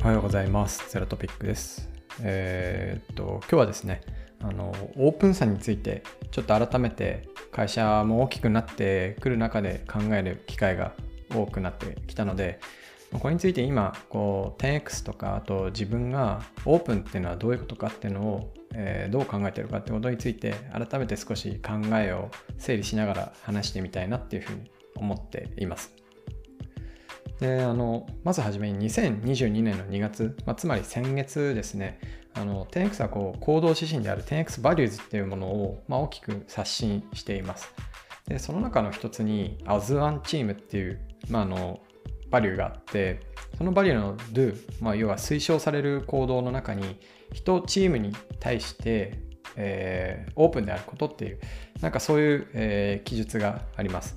おはようございます。ゼロトピックです。えーっと、今日はですね、あの、オープンさについて、ちょっと改めて会社も大きくなってくる中で考える機会が多くなってきたので、これについて今、こう、10X とか、あと自分がオープンっていうのはどういうことかっていうのを、えーどう考えてるかってことについて、改めて少し考えを整理しながら話してみたいなっていうふうに思っています。であのまずはじめに2022年の2月、まあ、つまり先月ですねあの 10X はこう行動指針である 10X バリューズっていうものを、まあ、大きく刷新しています。でその中の一つに As1 チームっていう、まあ、あのバリューがあってそのバリューの Do、まあ、要は推奨される行動の中に人チームに対して、えーオープンであることっていうなんかそういう、えー記述があります。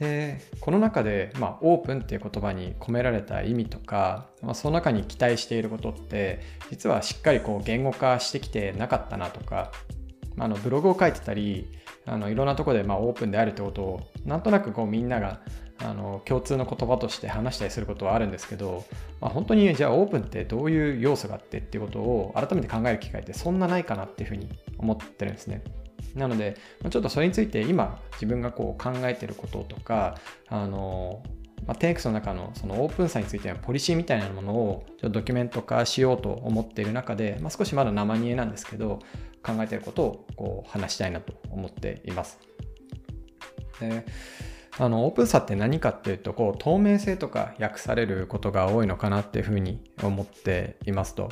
でこの中で、まあ、オープンっていう言葉に込められた意味とか、まあ、その中に期待していることって実はしっかりこう言語化してきてなかったなとか、まあ、のブログを書いてたりあのいろんなとこでまオープンであるってことをなんとなくこうみんながあの共通の言葉として話したりすることはあるんですけど、まあ、本当にじゃあオープンってどういう要素があってっていうことを改めて考える機会ってそんなないかなっていうふうに思ってるんですね。なので、ちょっとそれについて今自分がこう考えてることとか、あの、まあ、10X の中のそのオープンさについてのポリシーみたいなものをちょっとドキュメント化しようと思っている中で、まあ、少しまだ生煮えなんですけど、考えてることをこう話したいなと思っています。であのオープンさって何かっていうとこう透明性とか訳されることが多いのかなっていうふうに思っていますと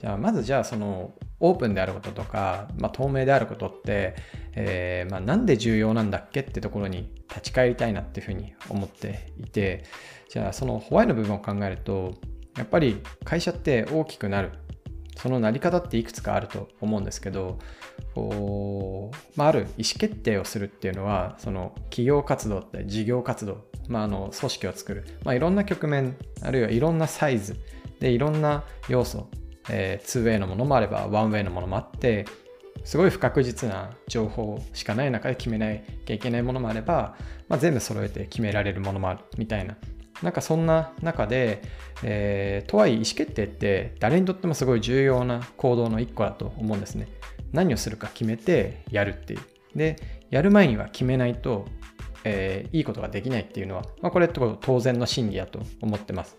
じゃあまずじゃあそのオープンであることとか、まあ、透明であることって、えーまあ、なんで重要なんだっけってところに立ち返りたいなっていうふうに思っていてじゃあそのホワイの部分を考えるとやっぱり会社って大きくなる。そのなり方っていくつかあると思うんですけどこう、まあ、ある意思決定をするっていうのはその企業活動って事業活動、まあ、あの組織を作る、まあ、いろんな局面あるいはいろんなサイズでいろんな要素、えー、2way のものもあれば 1way のものもあってすごい不確実な情報しかない中で決めなきゃいけないものもあれば、まあ、全部揃えて決められるものもあるみたいななんかそんな中で、えーとはいえ意思決定って誰にとってもすごい重要な行動の一個だと思うんですね。何をするか決めてやるっていう。で、やる前には決めないと、えーいいことができないっていうのは、まあ、これって当然の真理だと思ってます。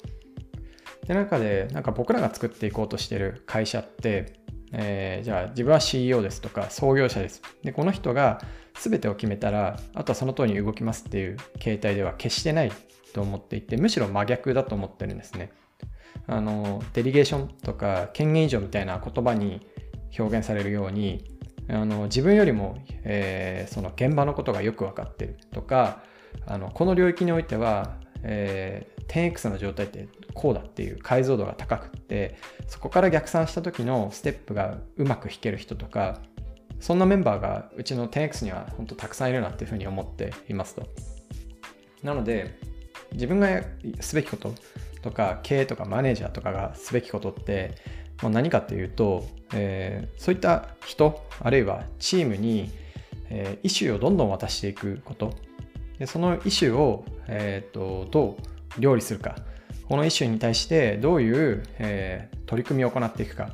で、中で、なんか僕らが作っていこうとしてる会社って、えーじゃあ自分は CEO ですとか創業者です。で、この人が全てを決めたら、あとはその通りに動きますっていう形態では決してないと思っていて、むしろ真逆だと思ってるんですね。あの、デリゲーションとか権限以上みたいな言葉に表現されるように、あの自分よりも、えーその現場のことがよく分かってるとか、あのこの領域においては、えー 10X の状態ってこうだっていう解像度が高くってそこから逆算した時のステップがうまく弾ける人とかそんなメンバーがうちの 10X には本当たくさんいるなっていうふうに思っていますと。なので自分がすべきこととか経営とかマネージャーとかがすべきことってもう何かっていうと、えーそういった人あるいはチームに、えーイシューをどんどん渡していくことでそのイシューを、えーとどう料理するかこのイシューに対してどういう、えー取り組みを行っていくか、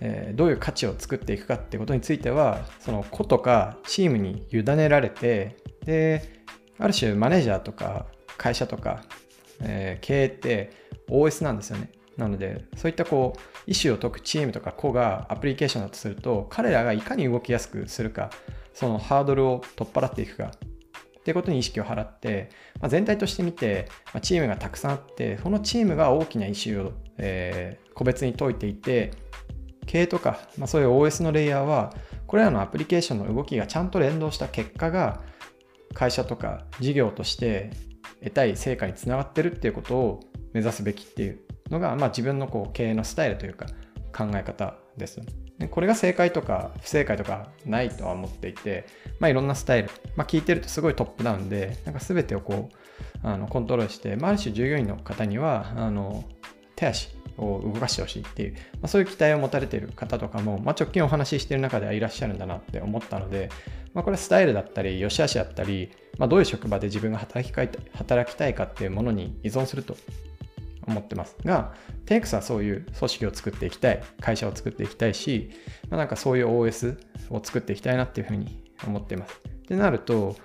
えーどういう価値を作っていくかってことについてはその個とかチームに委ねられてである種マネージャーとか会社とか、えー経営って OS なんですよね。なのでそういったこうイシューを解くチームとか個がアプリケーションだとすると彼らがいかに動きやすくするかそのハードルを取っ払っていくか。っていうことに意識を払って、まあ、全体として見て、まあ、チームがたくさんあってそのチームが大きなイシューを、えー個別に解いていて経営とか、まあ、そういう OS のレイヤーはこれらのアプリケーションの動きがちゃんと連動した結果が会社とか事業として得たい成果につながってるっていうことを目指すべきっていうのが、まあ、自分のこう経営のスタイルというか考え方です。これが正解とか不正解とかないとは思っていて、まあ、いろんなスタイル、まあ、聞いてるとすごいトップダウンでなんか全てをこうあのコントロールして、まあ、ある種従業員の方にはあの手足を動かしてほしいっていう、まあ、そういう期待を持たれている方とかも、まあ、直近お話ししてる中ではいらっしゃるんだなって思ったので、まあ、これはスタイルだったり良し悪しだったり、まあ、どういう職場で自分が働きたい働きたいかっていうものに依存すると思ってますが 10X はそういう組織を作っていきたい会社を作っていきたいし、まあ、なんかそういう OS を作っていきたいなっていうふうに思ってますってなると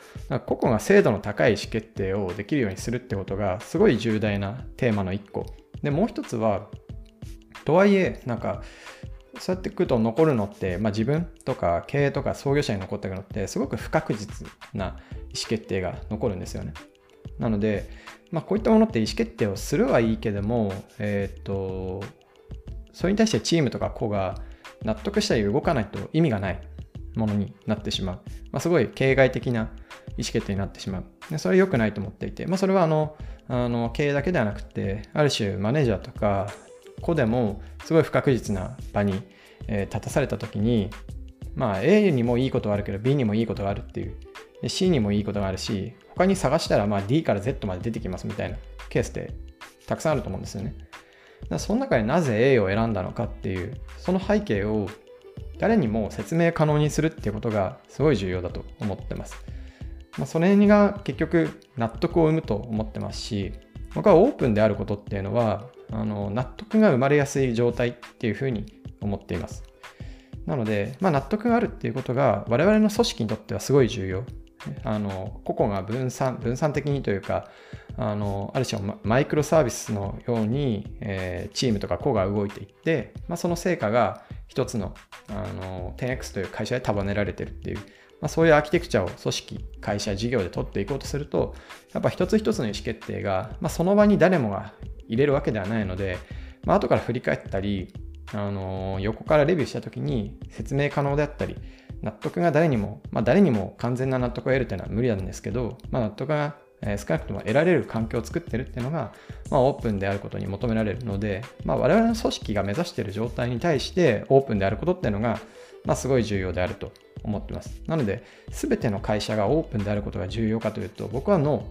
個々が精度の高い意思決定をできるようにするってことがすごい重大なテーマの1個でもう一つはとはいえなんかそうやってくると残るのって、まあ、自分とか経営とか創業者に残っていくのってすごく不確実な意思決定が残るんですよね。なので、まあ、こういったものって意思決定をするはいいけども、えっ、と、それに対してチームとか子が納得したり動かないと意味がないものになってしまう。まあ、すごい形骸的な意思決定になってしまう。でそれは良くないと思っていて、まあ、それはあのあの経営だけではなくて、ある種マネージャーとか子でもすごい不確実な場に、え立たされた時に、まあ A にもいいことがあるけど B にもいいことがあるっていう。で C にもいいことがあるし、他に探したらま D から Z まで出てきますみたいなケースってたくさんあると思うんですよね。だからその中でなぜ A を選んだのかっていう、その背景を誰にも説明可能にするっていうことがすごい重要だと思ってます。まあ、それが結局納得を生むと思ってますし、僕はオープンであることっていうのは、あの納得が生まれやすい状態っていうふうに思っています。なので、まあ、納得があるっていうことが我々の組織にとってはすごい重要。あの個々が分散分散的にというかあのある種マイクロサービスのように、えー、チームとか個が動いていって、まあ、その成果が一つのあの 10X という会社で束ねられてるっていう、まあ、そういうアーキテクチャを組織会社事業で取っていこうとするとやっぱ一つ一つの意思決定が、まあ、その場に誰もが入れるわけではないので、まあ、後から振り返ったりあの横からレビューした時に説明可能であったり納得が誰にも、まあ、誰にも完全な納得を得るというのは無理なんですけど、まあ、納得が少なくとも得られる環境を作ってるっていうのが、まあ、オープンであることに求められるので、まあ、我々の組織が目指している状態に対してオープンであることっていうのが、まあ、すごい重要であると思ってます。なので、全ての会社がオープンであることが重要かというと、僕はノ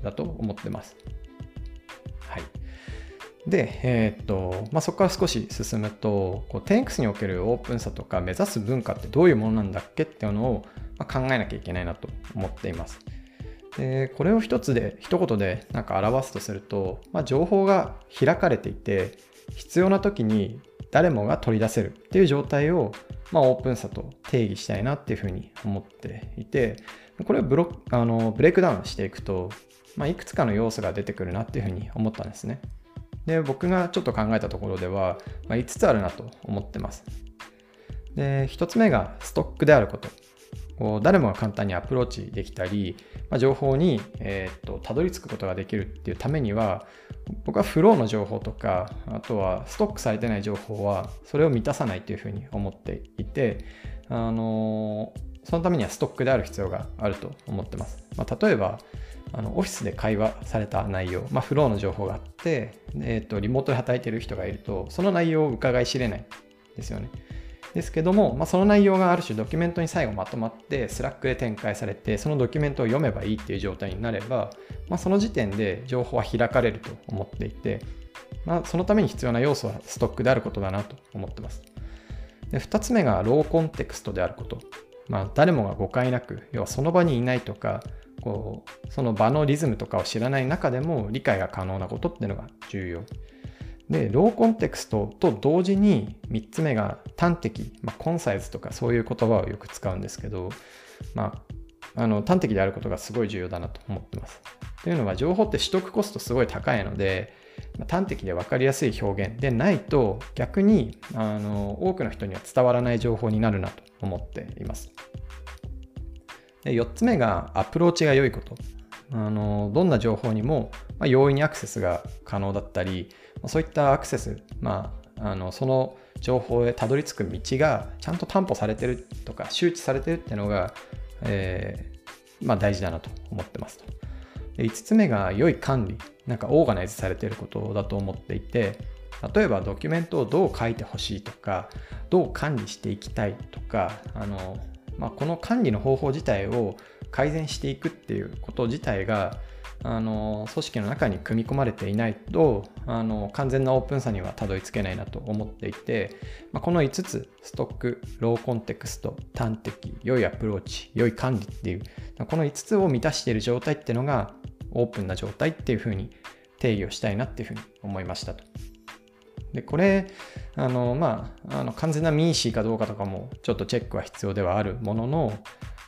ーだと思ってます。で、えー、っと、まあ、そこから少し進むと、こう 10X におけるオープンさとか目指す文化ってどういうものなんだっけっていうのを、ま考えなきゃいけないなと思っています。でこれを一つで、一言でなんか表すとすると、まあ、情報が開かれていて、必要な時に誰もが取り出せるっていう状態を、まあ、オープンさと定義したいなっていうふうに思っていて、これをブロあのブレイクダウンしていくと、まあ、いくつかの要素が出てくるなっていうふうに思ったんですね。で、僕がちょっと考えたところでは、まあ、5つあるなと思ってます。で、1つ目がストックであること。こう誰もが簡単にアプローチできたり、まあ、情報に、えー、っとたどり着くことができるっていうためには僕はフローの情報とかあとはストックされてない情報はそれを満たさないというふうに思っていて、あのー、そのためにはストックである必要があると思ってます。まあ、例えばあのオフィスで会話された内容、まあ、フローの情報があって、えーと、リモートで働いている人がいると、その内容を伺い知れないですよね。ですけども、まあ、その内容がある種ドキュメントに最後まとまって、 Slackで展開されて、そのドキュメントを読めばいいっていう状態になれば、まあ、その時点で情報は開かれると思っていて、まあ、そのために必要な要素はストックであることだなと思ってます。で2つ目がローコンテクストであること。まあ、誰もが誤解なく、要はその場にいないとか、こうその場のリズムとかを知らない中でも理解が可能なことっていうのが重要。で、ローコンテクストと同時に3つ目が端的、まあ、コンサイズとかそういう言葉をよく使うんですけど、まあ、あの端的であることがすごい重要だなと思ってます。というのは情報って取得コストすごい高いので、端的で分かりやすい表現でないと逆にあの多くの人には伝わらない情報になるなと思っています。で4つ目がアプローチが良いこと。あのどんな情報にも、容易にアクセスが可能だったり、そういったアクセス、まあ、あのその情報へたどり着く道がちゃんと担保されてるとか周知されてるっていうのが、えー、まあ、大事だなと思ってますと。5つ目が良い管理、なんかオーガナイズされてることだと思っていて、例えばドキュメントをどう書いてほしいとか、どう管理していきたいとか、あのまあ、この管理の方法自体を改善していくっていうこと自体があの組織の中に組み込まれていないとあの完全なオープンさにはたどり着けないなと思っていて、まあ、この5つストックローコンテクスト端的良いアプローチ良い管理っていうこの5つを満たしている状態っていうのがオープンな状態っていうふうに定義をしたいなっていうふうに思いましたと。で、これ、あの、まあ、あの完全な民主かどうかとかもちょっとチェックは必要ではあるものの、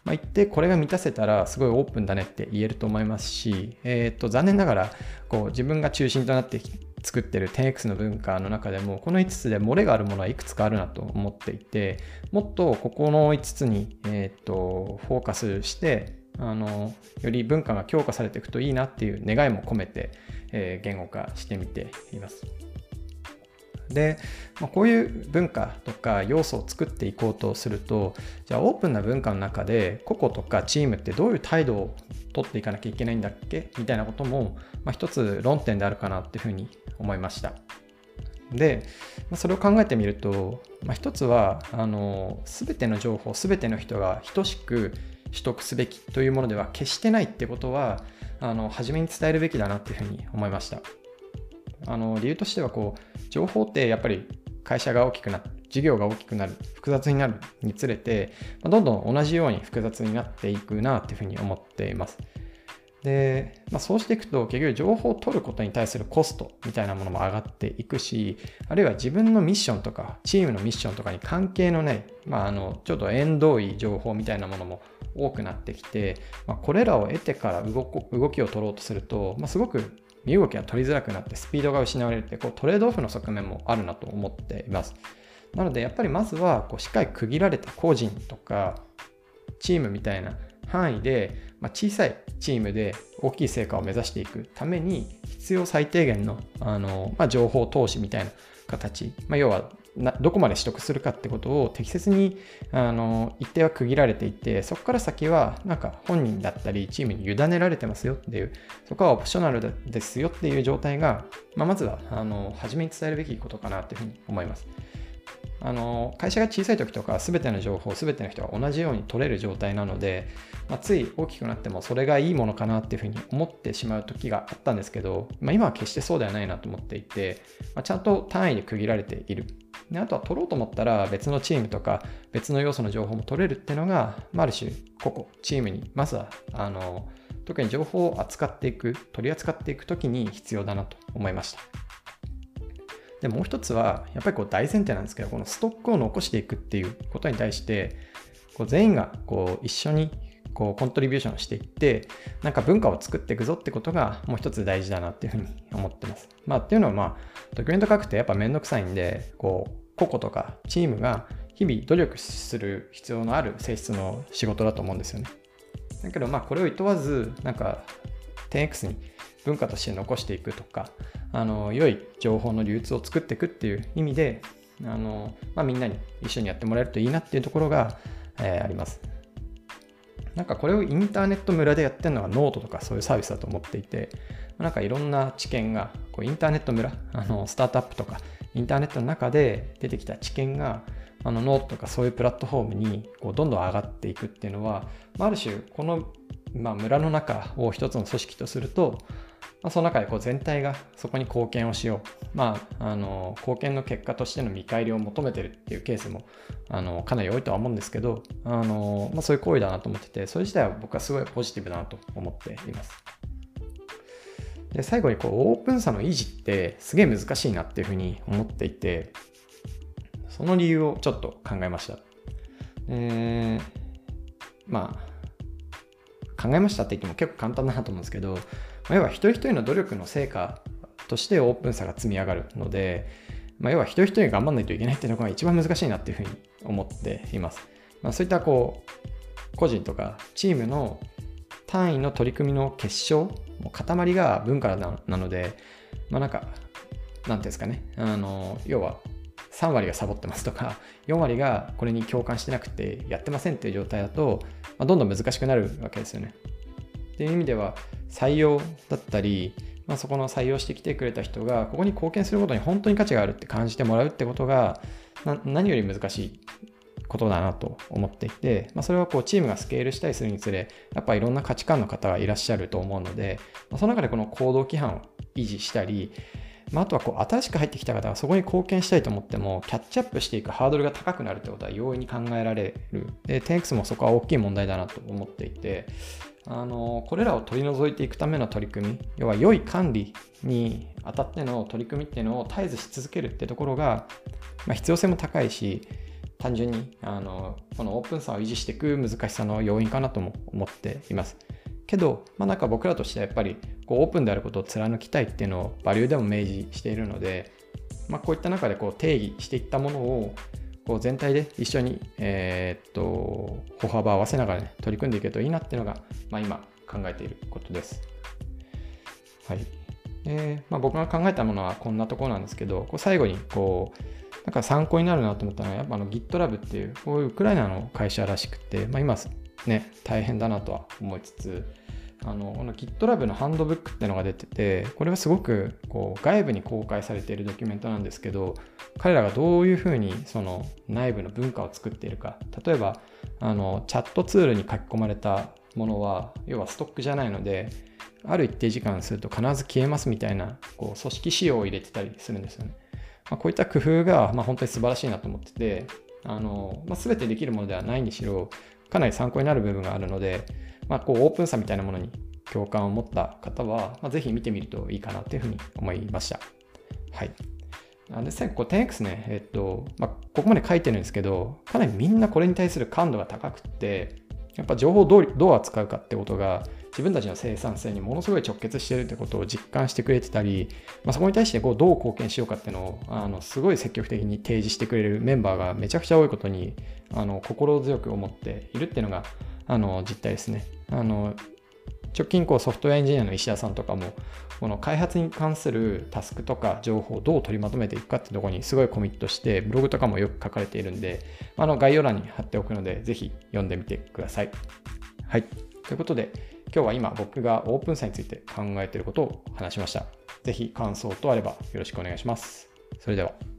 まあ、言ってこれが満たせたらすごいオープンだねって言えると思いますし、えー、と残念ながらこう自分が中心となって作ってる 10X の文化の中でもこの5つで漏れがあるものはいくつかあるなと思っていてもっとここの5つに、えー、とフォーカスしてあのより文化が強化されていくといいなっていう願いも込めて、えー、言語化してみています。で、まあ、こういう文化とか要素を作っていこうとするとじゃあオープンな文化の中で個々とかチームってどういう態度を取っていかなきゃいけないんだっけ？みたいなことも、まあ、一つ論点であるかなっていうふうに思いました。で、それを考えてみると、まあ、一つはあの全ての情報全ての人が等しく取得すべきというものでは決してないってことはあの初めに伝えるべきだなっていうふうに思いました。あの理由としてはこう情報ってやっぱり会社が大きくなる事業が大きくなる複雑になるにつれてどんどん同じように複雑になっていくなっていうふうに思っています。で、まあ、そうしていくと結局情報を取ることに対するコストみたいなものも上がっていくしあるいは自分のミッションとかチームのミッションとかに関係のない、まあ、あのちょっと縁遠い情報みたいなものも多くなってきて、まあ、これらを得てから動きを取ろうとすると、まあ、すごく身動きが取りづらくなってスピードが失われるってこうトレードオフの側面もあるなと思っています。なのでやっぱりまずはこうしっかり区切られた個人とかチームみたいな範囲で、まあ、小さいチームで大きい成果を目指していくために必要最低限のあの、まあ、情報投資みたいな形、まあ、要はどこまで取得するかってことを適切にあの一定は区切られていてそこから先はなんか本人だったりチームに委ねられてますよっていうそこはオプショナルですよっていう状態が、まあ、まずはあの初めに伝えるべきことかなというふうに思います。あの会社が小さい時とか全ての情報全ての人が同じように取れる状態なので、まあ、つい大きくなってもそれがいいものかなっていうふうに思ってしまう時があったんですけど、まあ、今は決してそうではないなと思っていて、まあ、ちゃんと単位で区切られているであとは取ろうと思ったら別のチームとか別の要素の情報も取れるっていうのが、まあ、ある種個々チームにまずはあの特に情報を扱っていく取り扱っていく時に必要だなと思いました。でもう一つはやっぱりこう大前提なんですけどこのストックを残していくっていうことに対してこう全員がこう一緒にこうコントリビューションしていってなんか文化を作っていくぞってことがもう一つ大事だなっていうふうに思ってます。まあっていうのはまあドキュメント書くってやっぱめんどくさいんでこう個々人とかチームが日々努力する必要のある性質の仕事だと思うんですよね。だけどまあこれを厭わずなんか 10X に文化として残していくとかあの良い情報の流通を作っていくっていう意味であの、まあ、みんなに一緒にやってもらえるといいなっていうところが、えー、あります。なんかこれをインターネット村でやってるのがノートとかそういうサービスだと思っていて、なんかいろんな知見がこうインターネット村、あのスタートアップとかインターネットの中で出てきた知見があのノートとかそういうプラットフォームにこうどんどん上がっていくっていうのは、ある種この、ま、村の中を一つの組織とすると、まあ、その中でこう全体がそこに貢献をしよう、まあ、あの貢献の結果としての見返りを求めてるっていうケースもあのかなり多いとは思うんですけどあの、まあ、そういう行為だなと思っててそれ自体は僕はすごいポジティブだなと思っています。で最後にこうオープンさの維持ってすげえ難しいなっていうふうに思っていてその理由をちょっと考えました。えー、まあ考えましたって言っても結構簡単だなと思うんですけどま要は一人一人の努力の成果としてオープンさが積み上がるので、まあ、要は一人一人頑張らないといけないっていうのが一番難しいなっていうふうに思っています。まあ、そういったこう個人とかチームの単位の取り組みの結晶、も塊が文化なので、まあなんか、なんていうんですかね、あの、要は3割がサボってますとか、4割がこれに共感してなくてやってませんっていう状態だと、まあ、どんどん難しくなるわけですよね。っていう意味では、採用だったり、まあ、そこの採用してきてくれた人がここに貢献することに本当に価値があるって感じてもらうってことが何より難しいことだなと思っていて、まあ、それはこうチームがスケールしたりするにつれやっぱいろんな価値観の方がいらっしゃると思うので、まあ、その中でこの行動規範を維持したり、まあ、あとはこう新しく入ってきた方がそこに貢献したいと思っても、キャッチアップしていくハードルが高くなるってことは容易に考えられる。で、10X もそこは大きい問題だなと思っていて、あのこれらを取り除いていくための取り組み、要は良い管理にあたっての取り組みっていうのを絶えずし続けるってところが、まあ、必要性も高いし、単純にあのこのオープンさを維持していく難しさの要因かなとも思っています。けど、まあ、なんか僕らとしてはやっぱりこうオープンであることを貫きたいっていうのをバリューでも明示しているので、まあ、こういった中でこう定義していったものをこう全体で一緒に、えー、っと歩幅を合わせながら、ね、取り組んでいけるといいなっていうのが、まあ、今考えていることです。はいでまあ、僕が考えたものはこんなところなんですけど、こう最後にこうなんか参考になるなと思ったのは、やっぱあの GitLab っていう、こういうウクライナの会社らしくて、まあ、今ね、大変だなとは思いつつ、あのこの GitLab のハンドブックっていうのが出てて、これはすごくこう外部に公開されているドキュメントなんですけど、彼らがどういうふうにその内部の文化を作っているか、例えばあのチャットツールに書き込まれたものは、要はストックじゃないので、ある一定時間すると必ず消えますみたいなこう組織仕様を入れてたりするんですよね。まあ、こういった工夫がまあ本当に素晴らしいなと思ってて、あのまあ、全てできるものではないにしろ、かなり参考になる部分があるので、まあ、こうオープンさみたいなものに共感を持った方は、まあ、ぜひ見てみるといいかなというふうに思いました。はい。で、最後、10X ね、えっと、まあ、ここまで書いてるんですけど、かなりみんなこれに対する感度が高くって、やっぱ情報をどうどう扱うかってことが、自分たちの生産性にものすごい直結してるってことを実感してくれてたり、まあ、そこに対してこうどう貢献しようかっていうのをあのすごい積極的に提示してくれるメンバーがめちゃくちゃ多いことにあの心強く思っているっていうのがあの実態ですね。あの直近こうソフトウェアエンジニアの石田さんとかもこの開発に関するタスクとか情報をどう取りまとめていくかってところにすごいコミットしてブログとかもよく書かれているんであの概要欄に貼っておくのでぜひ読んでみてください。はい。ということで今日は今僕がオープンさについて考えていることを話しました。ぜひ感想とあればよろしくお願いします。それでは。